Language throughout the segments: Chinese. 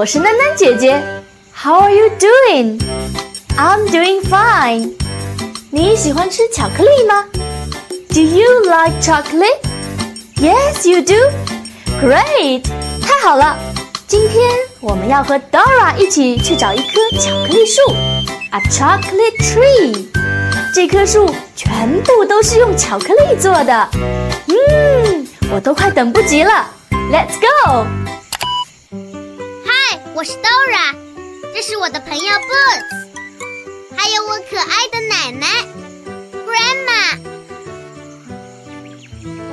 我是囡囡姐姐，How are you doing? I'm doing fine. 你喜欢吃巧克力吗？Do you like chocolate? Yes, you do. Great! 太好了！今天我们要和 Dora 一起去找一棵巧克力树，a chocolate tree。这棵树全部都是用巧克力做的。嗯，我都快等不及了。Let's go! 我是 Dora，这是我的朋友 Boots，还有我可爱的奶奶 Grandma，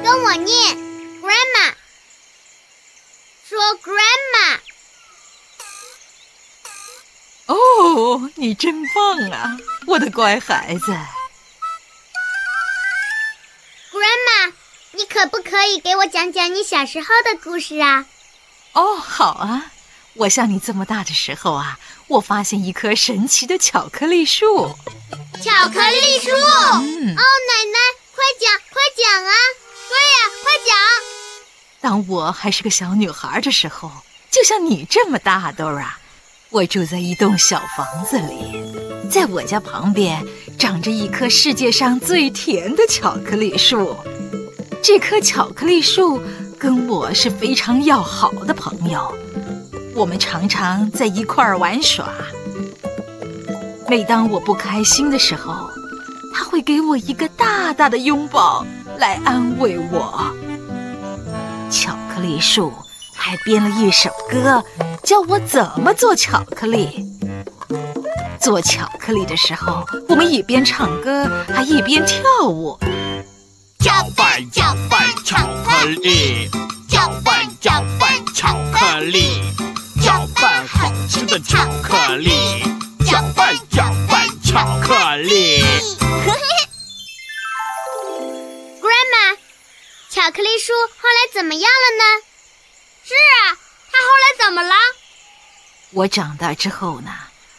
跟我念 Grandma，说 Grandma。哦，你真棒啊，我的乖孩子。Grandma，你可不可以给我讲讲你小时候的故事啊？哦，好啊。我像你这么大的时候啊，我发现一棵神奇的巧克力树。巧克力树，嗯，哦，奶奶，快讲，快讲啊！对呀，快讲。当我还是个小女孩的时候，就像你这么大，Dora，我住在一栋小房子里，在我家旁边长着一棵世界上最甜的巧克力树。这棵巧克力树跟我是非常要好的朋友。我们常常在一块儿玩耍。每当我不开心的时候，他会给我一个大大的拥抱来安慰我。巧克力树还编了一首歌，教我怎么做巧克力。做巧克力的时候，我们一边唱歌还一边跳舞。搅拌搅拌巧克力，搅拌搅拌巧克力。搅拌好吃的巧克力，搅拌搅拌巧克力。Grandma，巧克力树后来怎么样了呢？是啊，它后来怎么了？我长大之后呢，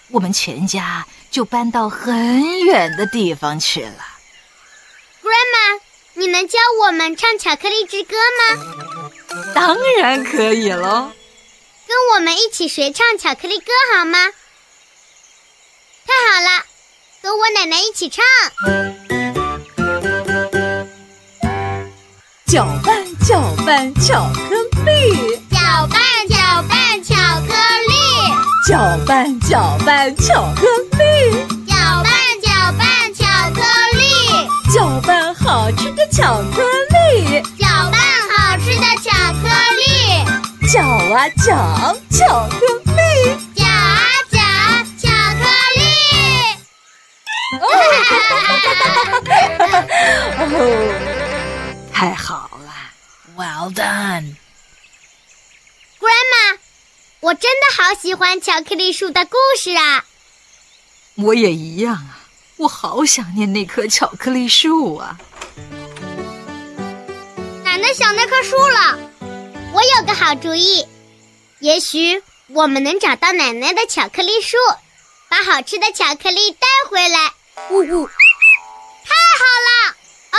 我们全家就搬到很远的地方去了。Grandma，你能教我们唱巧克力之歌吗？当然可以喽。跟我们一起学唱巧克力歌好吗？太好了，跟我奶奶一起唱。搅拌搅拌巧克力，搅拌搅拌巧克力，搅拌搅拌巧克力，搅拌搅拌巧克力，搅拌好吃的巧克力，搅啊搅，巧克力；搅啊搅，巧克力。哦，太好了，Well done，Grandma。我真的好喜欢巧克力树的故事啊！我也一样啊，我好想念那棵巧克力树啊！奶奶想那棵树了。我有个好主意，也许我们能找到奶奶的巧克力树，把好吃的巧克力带回来。呜呜，太好了！哦，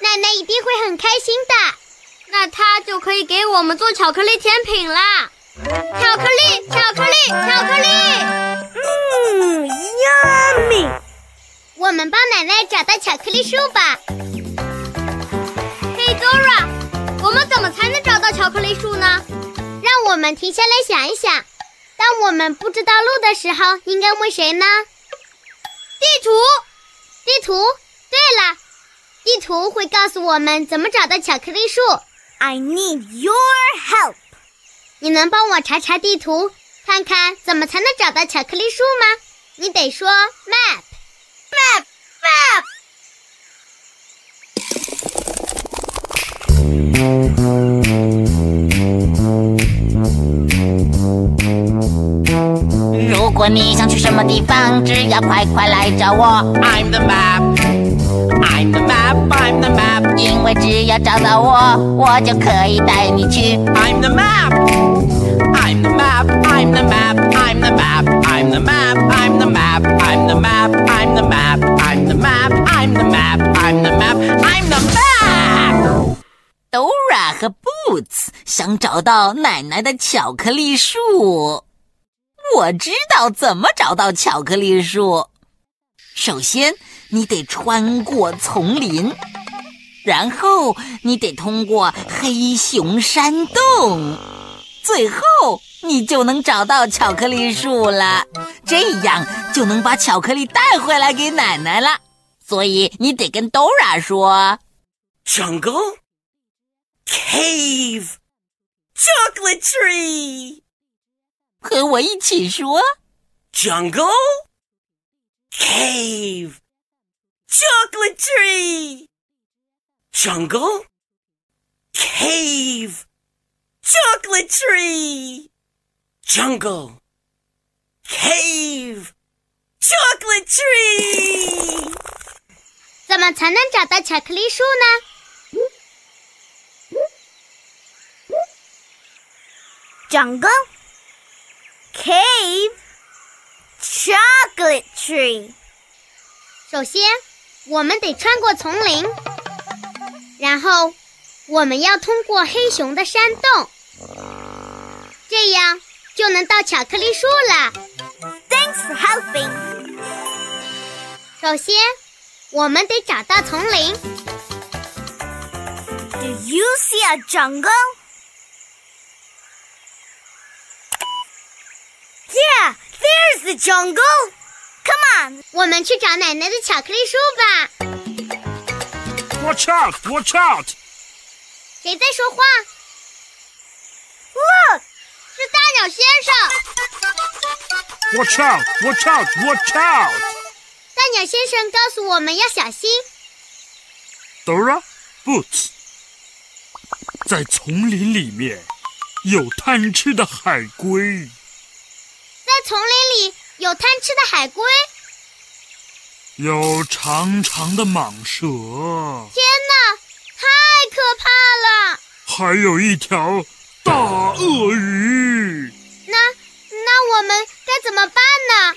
奶奶一定会很开心的，那她就可以给我们做巧克力甜品啦！巧克力，巧克力，巧克力！嗯，yummy！我们帮奶奶找到巧克力树吧。嘿，Dora。我们怎么才能找到巧克力树呢？让我们停下来想一想。当我们不知道路的时候，应该问谁呢？地图，地图。对了，地图会告诉我们怎么找到巧克力树。I need your help. 你能帮我查查地图，看看怎么才能找到巧克力树吗？你得说 map。Map, 果你想去什么地方，只要快快来找我。I'm the map. I'm the map. I'm the map. 因为只要找到我，我就可以带你去。I'm the map. I'm the map. I'm the map. I'm the map. I'm the map. I'm the map. I'm the map. I'm the map. I'm the map. I'm the map. I'm the map. I'm the map. Dora 和 Boots 想找到奶奶的巧克力树。我知道怎么找到巧克力树。首先，你得穿过丛林，然后你得通过黑熊山洞，最后你就能找到巧克力树了。这样就能把巧克力带回来给奶奶了。所以你得跟 Dora 说。上钩 Cave? Chocolate tree? 和我一起说。Jungle? Cave? Chocolate tree? Jungle? Cave? Chocolate tree? Jungle? Cave? Chocolate tree? 怎么才能找到巧克力树呢？Jungle. Cave. Chocolate tree. 首先，我们得穿过丛林，然后我们要通过黑熊的山洞，这样就能到巧克力树了。 Thanks for helping. 首先，我们得找到丛林。 Do you see a jungle? There's the jungle. Come on. 我们去找奶奶的巧克力树吧。Watch out! Watch out! 谁在说话？Look, 是大鸟先生。Watch out! Watch out! Watch out! 大鸟先生告诉我们要小心。Dora, Boots，在丛林里面有贪吃的海龟。在丛林里有贪吃的海龟。有长长的蟒蛇，天哪，太可怕了！还有一条大鳄鱼。那那我们该怎么办呢？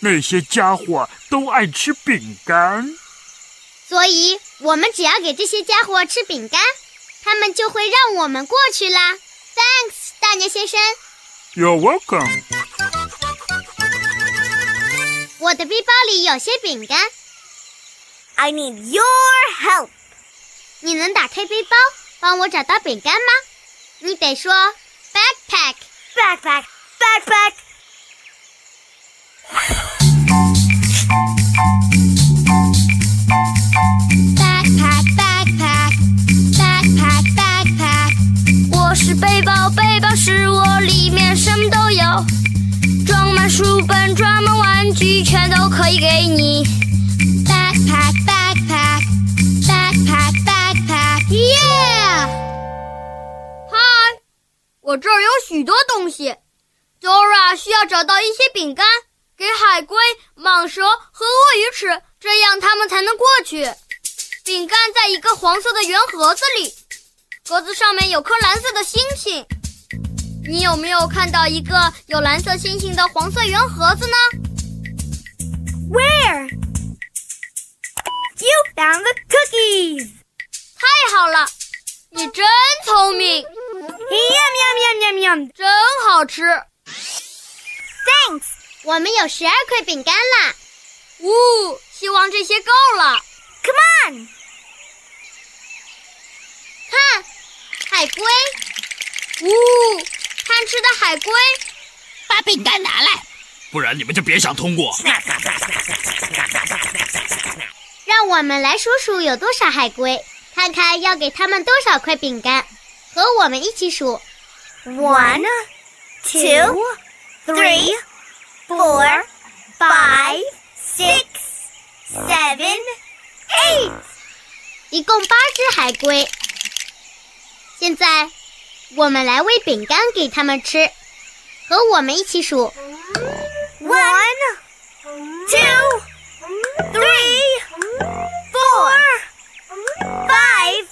那些家伙都爱吃饼干。所以我们只要给这些家伙吃饼干，他们就会让我们过去啦。Thanks，大鸟先生。 You're welcome。我的背包里有些饼干， I need your help. 你能打开背包帮我找到饼干吗？你得说 backpack。 Backpack, backpack. Backpack, 背包，背包是我，里面什么都有，装满书本，装满玩具，全都可以给你。Backpack, backpack, backpack, backpack. Yeah！嗨，我这儿有许多东西。Dora 需要找到一些饼干，给海龟、蟒蛇和鳄鱼吃，这样它们才能过去。饼干在一个黄色的圆盒子里，盒子上面有颗蓝色的星星。你有没有看到一个有蓝色星星的黄色圆盒子呢？Where? You found the cookies. 太好了，你真聪明，Yum, yum, yum, yum, yum. 真好吃。Thanks. 我们有十二块饼干啦。呜、希望这些够了。Come on. 看，海龟，呜、贪吃的海龟，把饼干拿来。不然你们就别想通过。让我们来数数有多少海龟，看看要给他们多少块饼干。和我们一起数：one, two, three, four, five, six, seven, eight。一共八只海龟。现在，我们来喂饼干给他们吃。和我们一起数：one, two, three, four, five,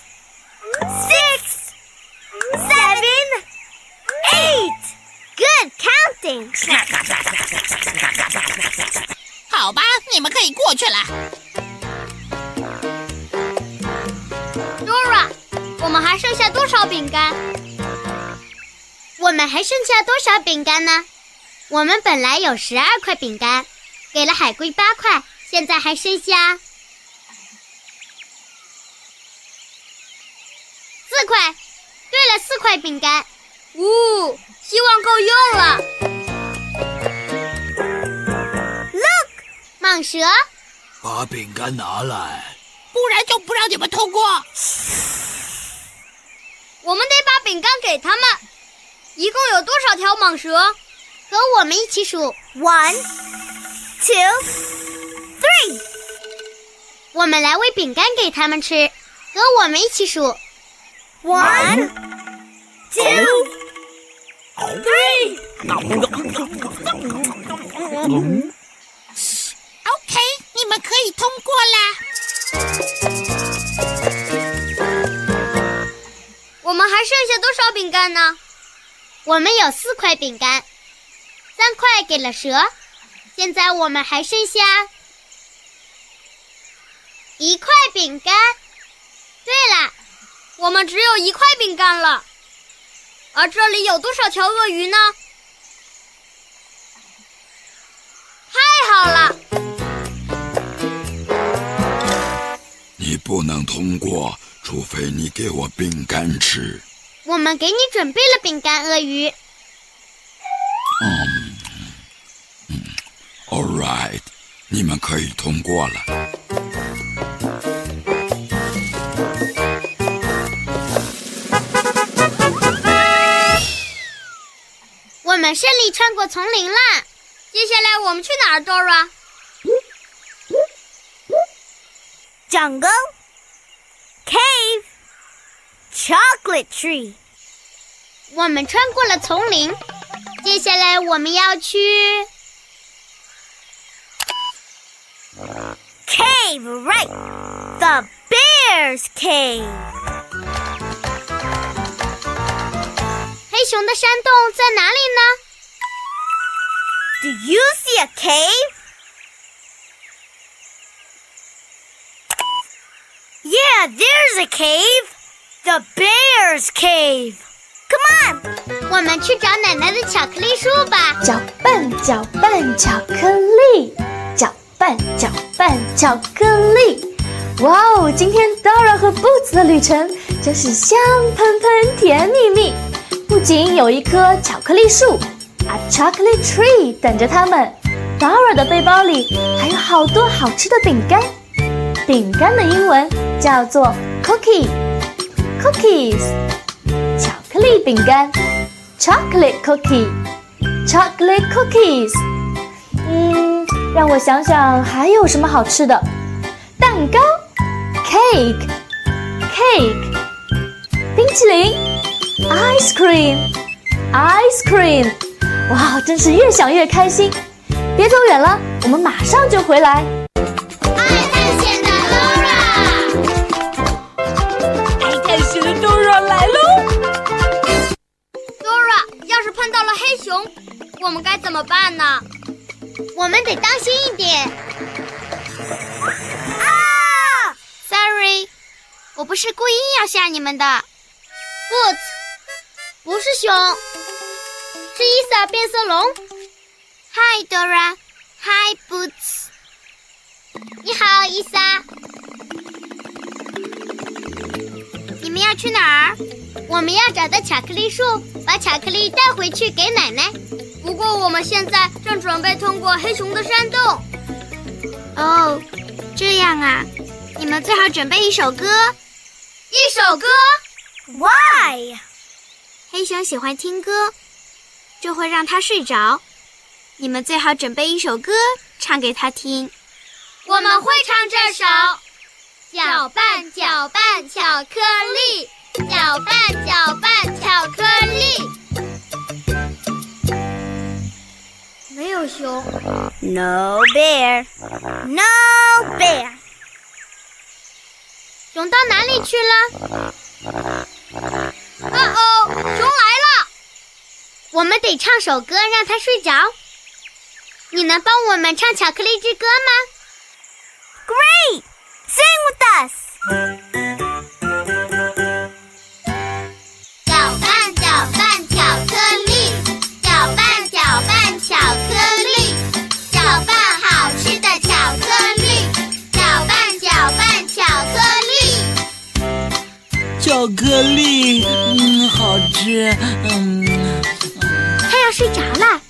six, seven, eight. Good counting. 好吧，你们可以过去了。们还剩下多少饼干？我们还剩下多少饼干呢？我们本来有十二块饼干，给了海龟八块，现在还剩下四块。对了，四块饼干。呜，希望够用了。Look，蟒蛇，把饼干拿来，不然就不让你们通过。我们得把饼干给他们。一共有多少条蟒蛇？和我们一起数：one, two, three。我们来喂饼干给他们吃。和我们一起数：one, two, three。OK，你们可以通过啦。我们还剩下多少饼干呢？我们有四块饼干，三块给了蛇，现在我们还剩下一块饼干。对了，我们只有一块饼干了。而这里有多少条鳄鱼呢？太好了！你不能通过，除非你给我饼干吃。我们给你准备了饼干，鳄鱼。嗯嗯，All right，你们可以通过了。我们顺利穿过丛林了。接下来我们去哪儿 ，Dora？Jungle，Cave。Chocolate tree。我们穿过了丛林，接下来我们要去 cave right the bear's cave。黑熊的山洞在哪里呢？Do you see a cave? There's a cave. The bear's cave. Come on，我们去找奶奶的巧克力树吧。搅拌，搅拌巧克力，搅拌，搅拌巧克力。哇哦，今天 Dora 和 Boots 的旅程真是香喷喷、甜蜜蜜。不仅有一棵巧克力树，a chocolate tree 等着他们。Dora 的背包里还有好多好吃的饼干。饼干的英文叫做 cookie。Cookies，巧克力饼干，Chocolate cookie，Chocolate cookies。嗯，让我想想还有什么好吃的。蛋糕，Cake，Cake。冰淇淋，Ice cream，Ice cream。哇，真是越想越开心。别走远了，我们马上就回来。我们该怎么办呢？我们得当心一点。啊！Sorry，我不是故意要吓你们的。Boots，不是熊，是伊萨变色龙。Hi Dora，Hi Boots。你好，伊萨。们要去哪儿？我们要找到巧克力树，把巧克力带回去给奶奶。不过我们现在正准备通过黑熊的山洞。哦，这样啊，你们最好准备一首歌。一首歌？Why？黑熊喜欢听歌，这会让他睡着。你们最好准备一首歌唱给他听。我们会唱这首：搅拌搅拌巧克力，搅拌搅拌巧克力。没有熊。No bear. No bear. 熊到哪里去了？哦哦，熊来了！我们得唱首歌让它睡着。你能帮我们唱《巧克力之歌》吗 Great! Sing with us. 搅拌搅拌巧克力，搅拌搅拌巧克力，搅拌好吃的巧克力，搅拌搅拌巧克力。巧克力，嗯，好吃，嗯。他要睡着了，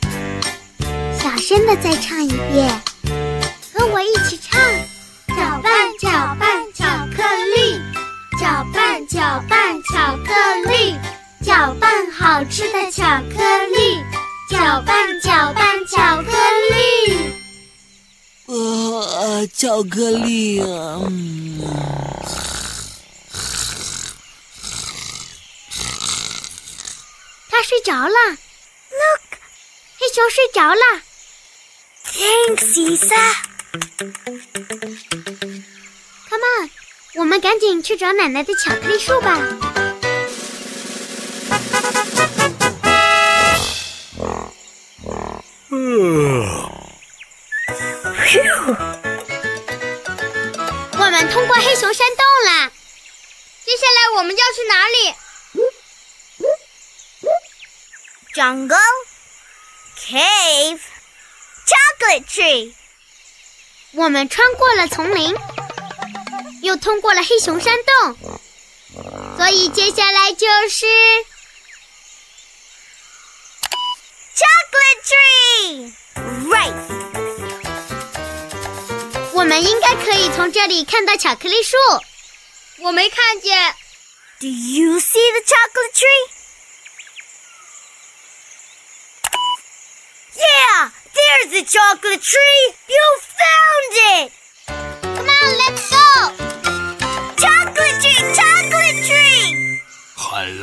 小声的再唱一遍，搅拌巧克力，搅拌好吃的巧克力，搅拌搅拌巧克力。呃，巧克力，嗯。他睡着了，Look，黑熊睡着了。Thanks, Isa. Come on，我们赶紧去找奶奶的巧克力树吧。我们通过黑熊山洞了，接下来我们要去哪里？Jungle. Cave. Chocolate tree. 我们穿过了丛林，又通过了黑熊山洞，所以接下来就是。Chocolate tree. Right. 我们应该可以从这里看到巧克力树。我没看见。Do you see the chocolate tree? Yeah, there's the chocolate tree. You found it. Come on, let's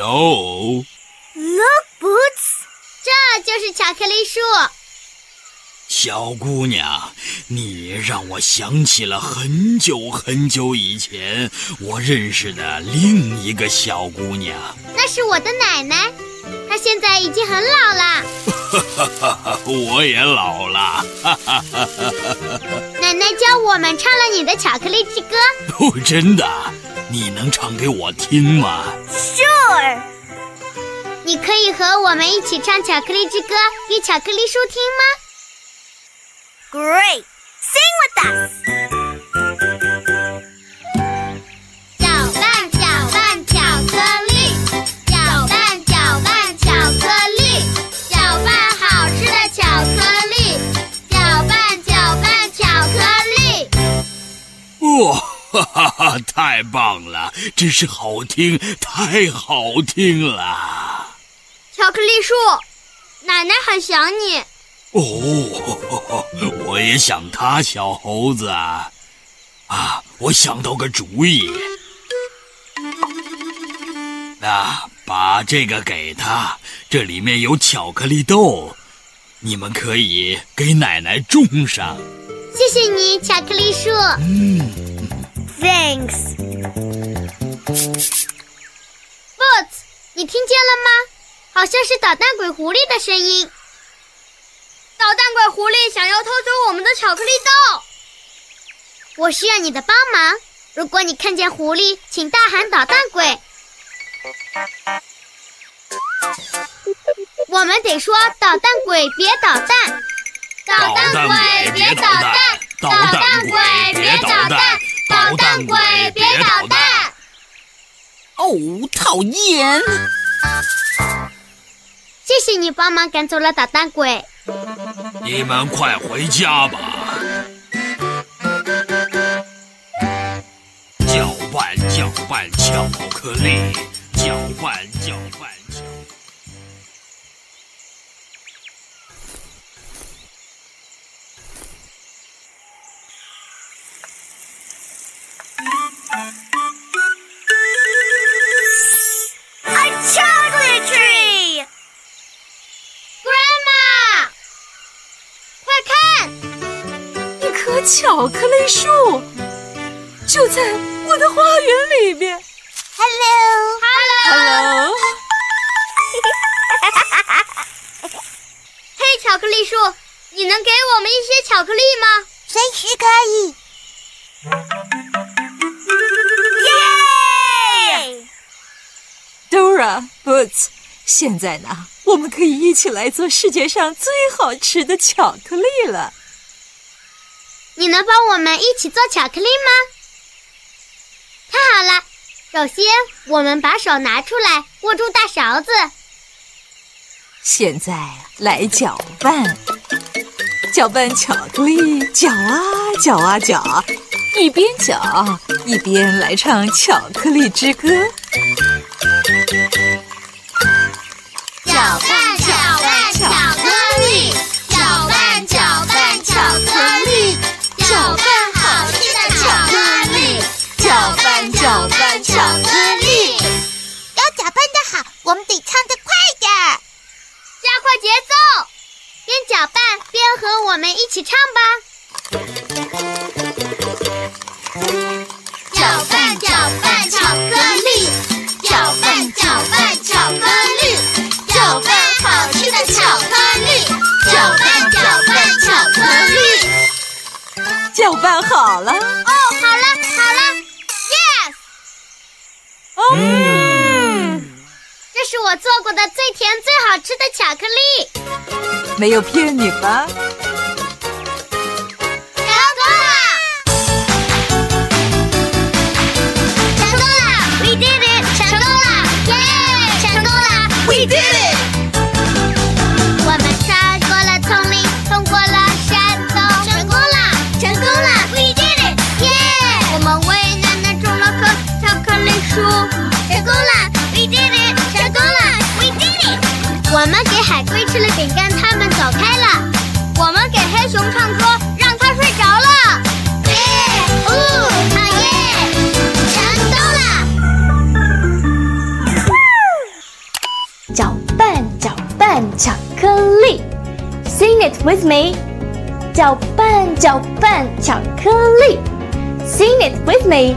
Hello，Look, Boots. 这就是巧克力树。小姑娘，你让我想起了很久很久以前我认识的另一个小姑娘。那是我的奶奶，她现在已经很老了。哈哈哈，我也老了。哈哈哈奶奶教我们唱了你的巧克力之歌。哦，真的？你能唱给我听吗？Sure. 你可以和我们一起唱巧克力之歌给巧克力树听吗？Great. Sing with us. 哈哈哈，太棒了，真是好听，太好听了。巧克力树，奶奶很想你。哦，我也想他，小猴子啊！啊，我想到个主意，啊，把这个给他，这里面有巧克力豆，你们可以给奶奶种上。谢谢你，巧克力树。嗯，Thanks. Boots，你听见了吗？好像是捣蛋鬼狐狸的声音。捣蛋鬼狐狸想要偷走我们的巧克力豆。我需要你的帮忙。如果你看见狐狸，请大喊“捣蛋鬼”。我们得说“捣蛋鬼别捣蛋”。捣蛋鬼别捣蛋，捣蛋鬼别捣蛋，捣蛋鬼别捣蛋。哦，讨厌！谢谢你帮忙赶走了捣蛋鬼。你们快回家吧。搅拌，搅拌巧克力，搅拌搅拌巧克力树就在我的花园里面。Hello，Hello，Hello，嘿，巧克力树，你能给我们一些巧克力吗？随时可以。Yay! Dora Boots，现在呢，我们可以一起来做世界上最好吃的巧克力了。你能帮我们一起做巧克力吗？太好了！首先，我们把手拿出来，握住大勺子。现在来搅拌，搅拌巧克力，搅啊搅啊搅，一边搅一边来唱巧克力之歌。搅拌搅拌起唱吧。搅拌搅拌巧克力，搅拌搅拌巧克力，搅拌好吃的巧克力，搅拌搅拌巧克力。搅拌好了，哦，好了好了，yes，嗯，这是我做过的最甜最好吃的巧克力，没有骗你吧？克力树。成功了！We did it！成功了！We did it！我们给海龟吃了饼干，它们走开了。我们给黑熊唱歌，让它睡着了。耶！哦，好耶！成功了！搅拌搅拌巧克力，Sing it with me。搅拌搅拌巧克力，Sing it with me。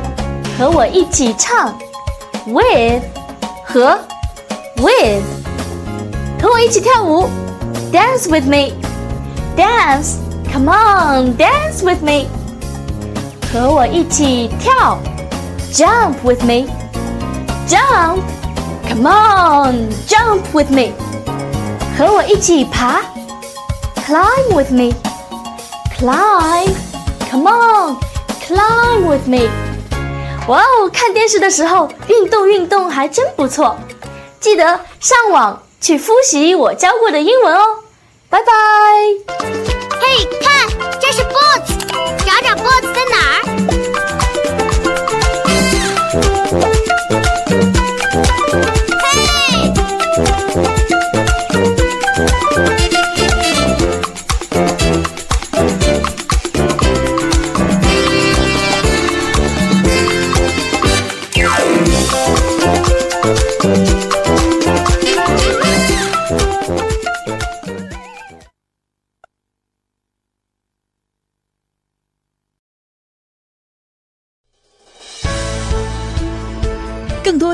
和我一起唱，with 和 with。和我一起跳舞，Dance with me。Dance，come on，dance with me。和我一起跳，Jump with me。Jump。Come on, jump with me，和我一起爬。Climb with me, climb. Come on, climb with me. 哇哦，看电视的时候运动运动还真不错。记得上网去复习我教过的英文哦。拜拜。嘿，看，这是波